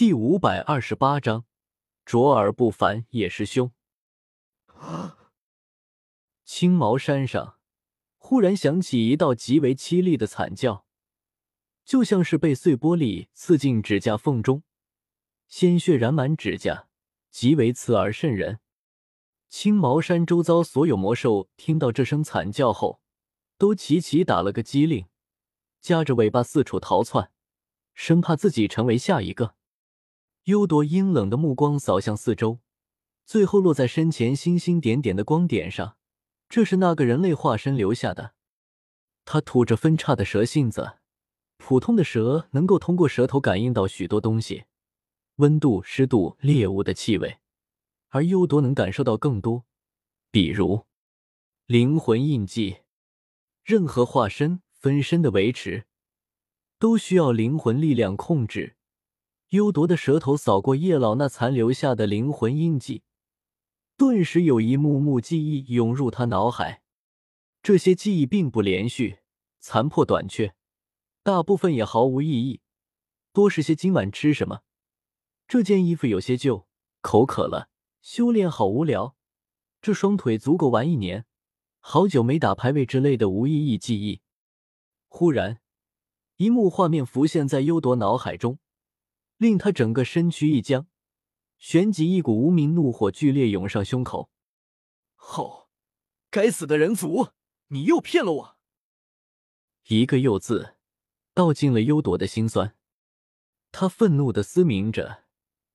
第五百二十八章，卓尔不凡也是凶。青毛山上忽然响起一道极为凄厉的惨叫，就像是被碎玻璃刺进指甲缝中，鲜血染满指甲，极为刺耳渗人。青毛山周遭所有魔兽听到这声惨叫后，都齐齐打了个激灵，夹着尾巴四处逃窜，生怕自己成为下一个。幽铎阴冷的目光扫向四周，最后落在身前星星点点的光点上。这是那个人类化身留下的。他吐着分叉的蛇信子。普通的蛇能够通过舌头感应到许多东西，温度、湿度、猎物的气味，而幽铎能感受到更多，比如灵魂印记。任何化身分身的维持，都需要灵魂力量控制。幽铎的舌头扫过叶老那残留下的灵魂印记，顿时有一幕幕记忆涌入他脑海。这些记忆并不连续，残破短缺，大部分也毫无意义，多是些今晚吃什么，这件衣服有些旧，口渴了，修炼好无聊，这双腿足够玩一年，好久没打排位之类的无意义记忆。忽然，一幕画面浮现在幽铎脑海中。令他整个身躯一僵，旋即一股无名怒火剧烈涌上胸口。吼！该死的人族，你又骗了我！一个“又”字，道尽了幽朵的心酸。他愤怒的嘶鸣着，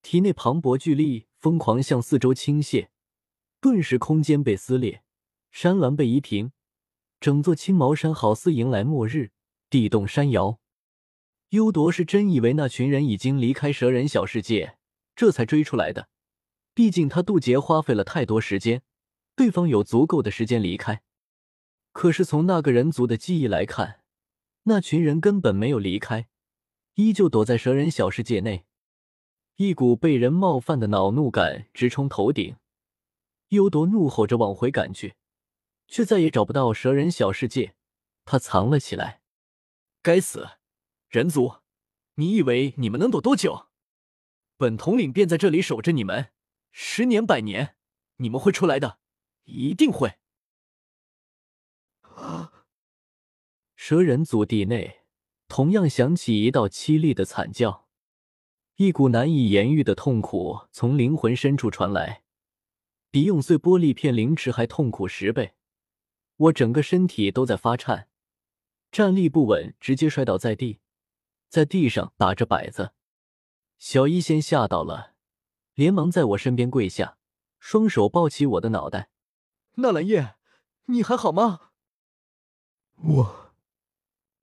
体内磅礴巨力疯狂向四周倾泻，顿时空间被撕裂，山峦被夷平，整座青毛山好似迎来末日，地动山摇。幽铎是真以为那群人已经离开蛇人小世界，这才追出来的。毕竟他渡劫花费了太多时间，对方有足够的时间离开。可是从那个人族的记忆来看，那群人根本没有离开，依旧躲在蛇人小世界内。一股被人冒犯的恼怒感直冲头顶，幽铎怒吼着往回赶去，却再也找不到蛇人小世界，他藏了起来。该死！人族，你以为你们能躲多久？本统领便在这里守着你们，十年百年，你们会出来的，一定会。啊蛇人族地内同样响起一道凄厉的惨叫，一股难以言喻的痛苦从灵魂深处传来，比用碎玻璃片凌迟还痛苦十倍。我整个身体都在发颤，站立不稳，直接摔倒在地。在地上打着摆子，小医仙吓到了，连忙在我身边跪下，双手抱起我的脑袋。纳兰叶，你还好吗？我，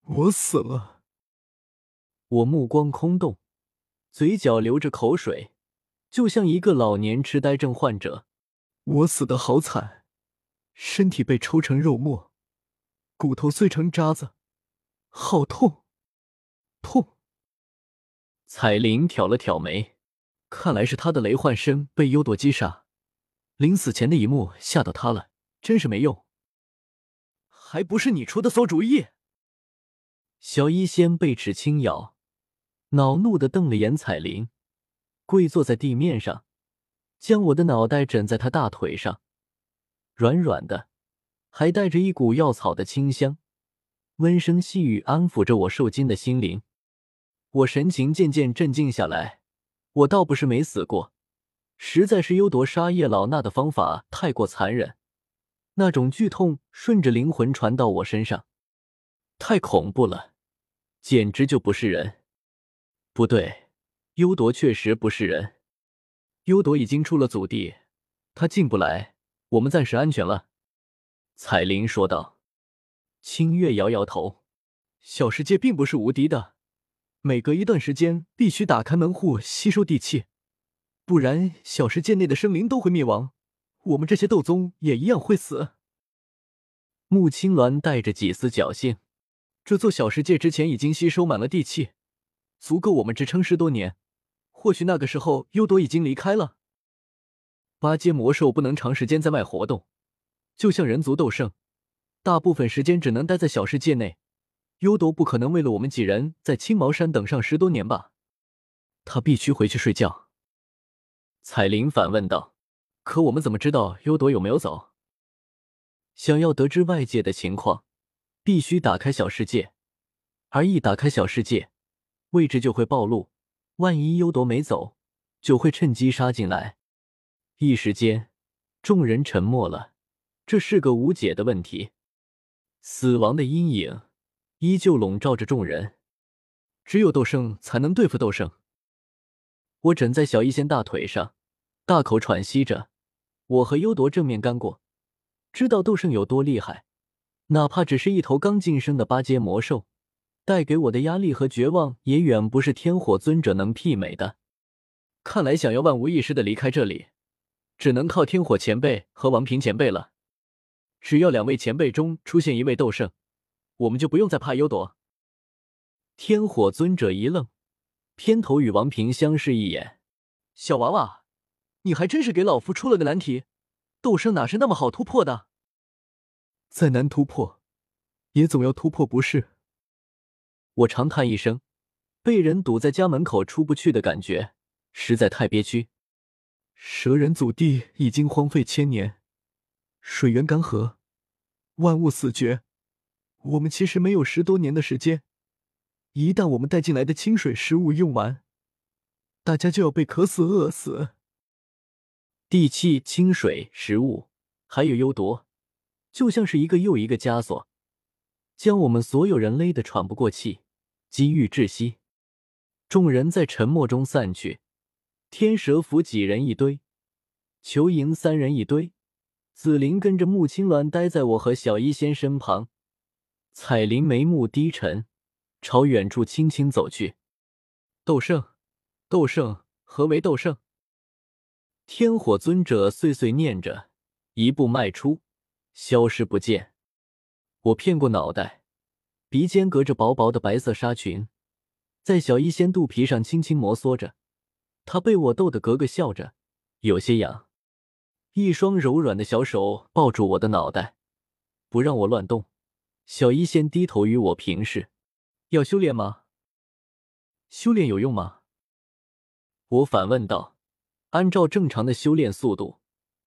我死了。我目光空洞，嘴角流着口水，就像一个老年痴呆症患者。我死的好惨，身体被抽成肉末，骨头碎成渣子，好痛。痛。彩铃挑了挑眉，看来是他的雷幻身被幽朵击杀，临死前的一幕吓到他了，真是没用。还不是你出的馊主意！小医仙被齿轻咬，恼怒的瞪了眼彩铃，跪坐在地面上，将我的脑袋枕在他大腿上，软软的，还带着一股药草的清香，温声细语安抚着我受惊的心灵。我神情渐渐镇静下来，我倒不是没死过，实在是幽夺杀叶老衲的方法太过残忍，那种剧痛顺着灵魂传到我身上，太恐怖了，简直就不是人。不对，幽夺确实不是人。幽夺已经出了祖地，他进不来，我们暂时安全了。”彩铃说道。清月摇摇头：“小世界并不是无敌的。”每隔一段时间必须打开门户吸收地气，不然小世界内的生灵都会灭亡，我们这些斗宗也一样会死。穆青鸾带着几丝侥幸，这座小世界之前已经吸收满了地气，足够我们支撑十多年。或许那个时候幽朵已经离开了。八阶魔兽不能长时间在外活动，就像人族斗圣，大部分时间只能待在小世界内。幽朵不可能为了我们几人在青毛山等上十多年吧？他必须回去睡觉。彩铃反问道：“可我们怎么知道优朵有没有走？”想要得知外界的情况，必须打开小世界，而一打开小世界，位置就会暴露。万一优朵没走，就会趁机杀进来。一时间，众人沉默了。这是个无解的问题。死亡的阴影依旧笼罩着众人。只有斗圣才能对付斗圣。我枕在小医仙大腿上，大口喘息着。我和优铎正面干过，知道斗圣有多厉害。哪怕只是一头刚晋升的八阶魔兽，带给我的压力和绝望也远不是天火尊者能媲美的。看来想要万无一失的离开这里，只能靠天火前辈和王平前辈了。只要两位前辈中出现一位斗圣，我们就不用再怕幽朵。天火尊者一愣，偏头与王平相视一眼：“小娃娃，你还真是给老夫出了个难题。斗圣哪是那么好突破的？再难突破，也总要突破，不是？”我长叹一声，被人堵在家门口出不去的感觉实在太憋屈。蛇人祖地已经荒废千年，水源干涸，万物死绝。我们其实没有十多年的时间。一旦我们带进来的清水食物用完，大家就要被渴死、饿死。地气、清水、食物，还有幽毒，就像是一个又一个枷锁，将我们所有人勒得喘不过气，机遇窒息。众人在沉默中散去，天蛇府几人一堆，裘莹三人一堆，紫菱跟着穆青鸾待在我和小医仙身旁，彩铃眉目低沉。朝远处轻轻走去。斗圣，斗圣，何为斗圣？天火尊者碎碎念着，一步迈出，消失不见。我偏过脑袋，鼻尖隔着薄薄的白色纱裙，在小医仙肚皮上轻轻摩挲着。他被我逗得咯咯笑着，有些痒。一双柔软的小手抱住我的脑袋，不让我乱动。小医仙低头与我平视。要修炼吗？修炼有用吗？我反问道。按照正常的修炼速度，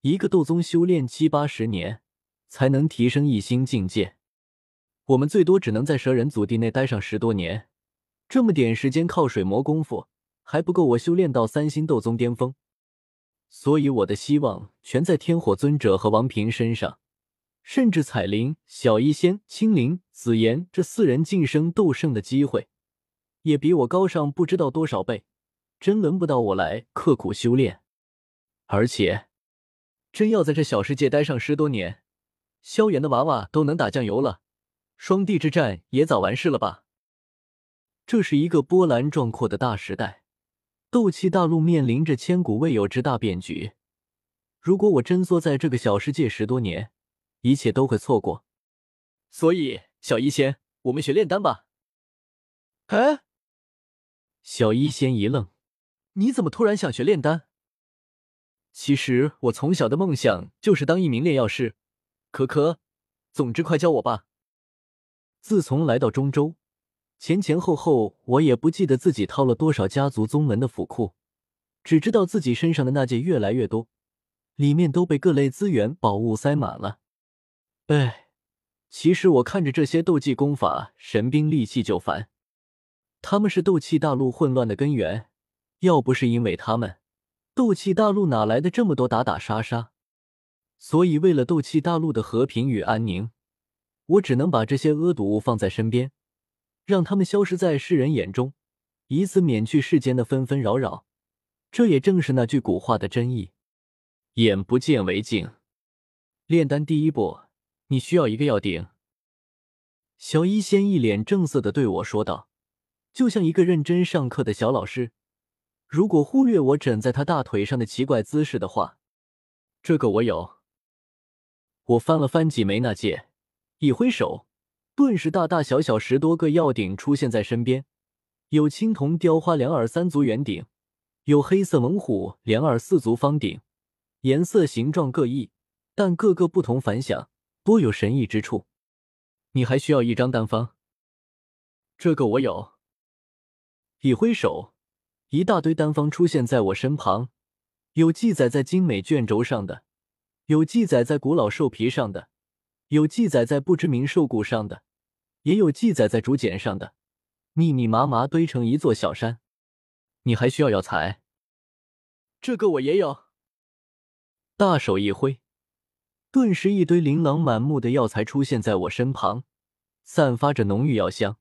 一个斗宗修炼七八十年才能提升一星境界。我们最多只能在蛇人祖地内待上十多年，这么点时间靠水磨功夫还不够我修炼到三星斗宗巅峰。所以我的希望全在天火尊者和王平身上。甚至彩铃、小医仙、青灵、紫妍这四人晋升斗圣的机会，也比我高上不知道多少倍。真轮不到我来刻苦修炼，而且，真要在这小世界待上十多年，萧炎的娃娃都能打酱油了，双帝之战也早完事了吧？这是一个波澜壮阔的大时代，斗气大陆面临着千古未有之大变局。如果我真缩在这个小世界十多年，一切都会错过，所以小医仙，我们学炼丹吧。哎，小医仙一愣，你怎么突然想学炼丹？其实我从小的梦想就是当一名炼药师。可可，总之快教我吧。自从来到中州，前前后后我也不记得自己掏了多少家族宗门的府库，只知道自己身上的那件越来越多，里面都被各类资源宝物塞满了。哎，其实我看着这些斗技功法、神兵利器就烦。他们是斗气大陆混乱的根源，要不是因为他们，斗气大陆哪来的这么多打打杀杀？所以，为了斗气大陆的和平与安宁，我只能把这些恶毒放在身边，让他们消失在世人眼中，以此免去世间的纷纷扰扰。这也正是那句古话的真意：“眼不见为净。”炼丹第一步。你需要一个药鼎。小医仙一脸正色的对我说道，就像一个认真上课的小老师。如果忽略我枕在他大腿上的奇怪姿势的话，这个我有。我翻了翻几枚那戒，一挥手，顿时大大小小十多个药鼎出现在身边。有青铜雕花两耳三足圆鼎，有黑色猛虎两耳四足方鼎，颜色形状各异，但个个不同凡响。多有神异之处，你还需要一张丹方。这个我有。一挥手，一大堆单方出现在我身旁，有记载在精美卷轴上的，有记载在古老兽皮上的，有记载在不知名兽骨上的，也有记载在竹简上的，密密麻麻堆成一座小山。你还需要药材？这个我也有。大手一挥，顿时一堆琳琅满目的药材出现在我身旁，散发着浓郁药香。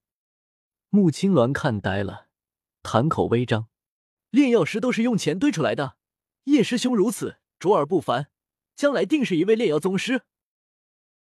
穆青鸾看呆了，谈口微张。炼药师都是用钱堆出来的，叶师兄如此卓尔不凡，将来定是一位炼药宗师。